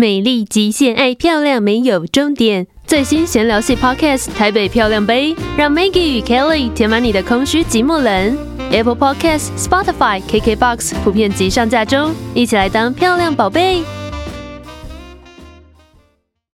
美丽极限，爱漂亮没有终点。最新闲聊系 Podcast《台北漂亮杯》，让 Maggie 与 Kelly 填满你的空虚寂寞冷。Apple Podcast、Spotify、KKBox 普遍集上架中，一起来当漂亮宝贝。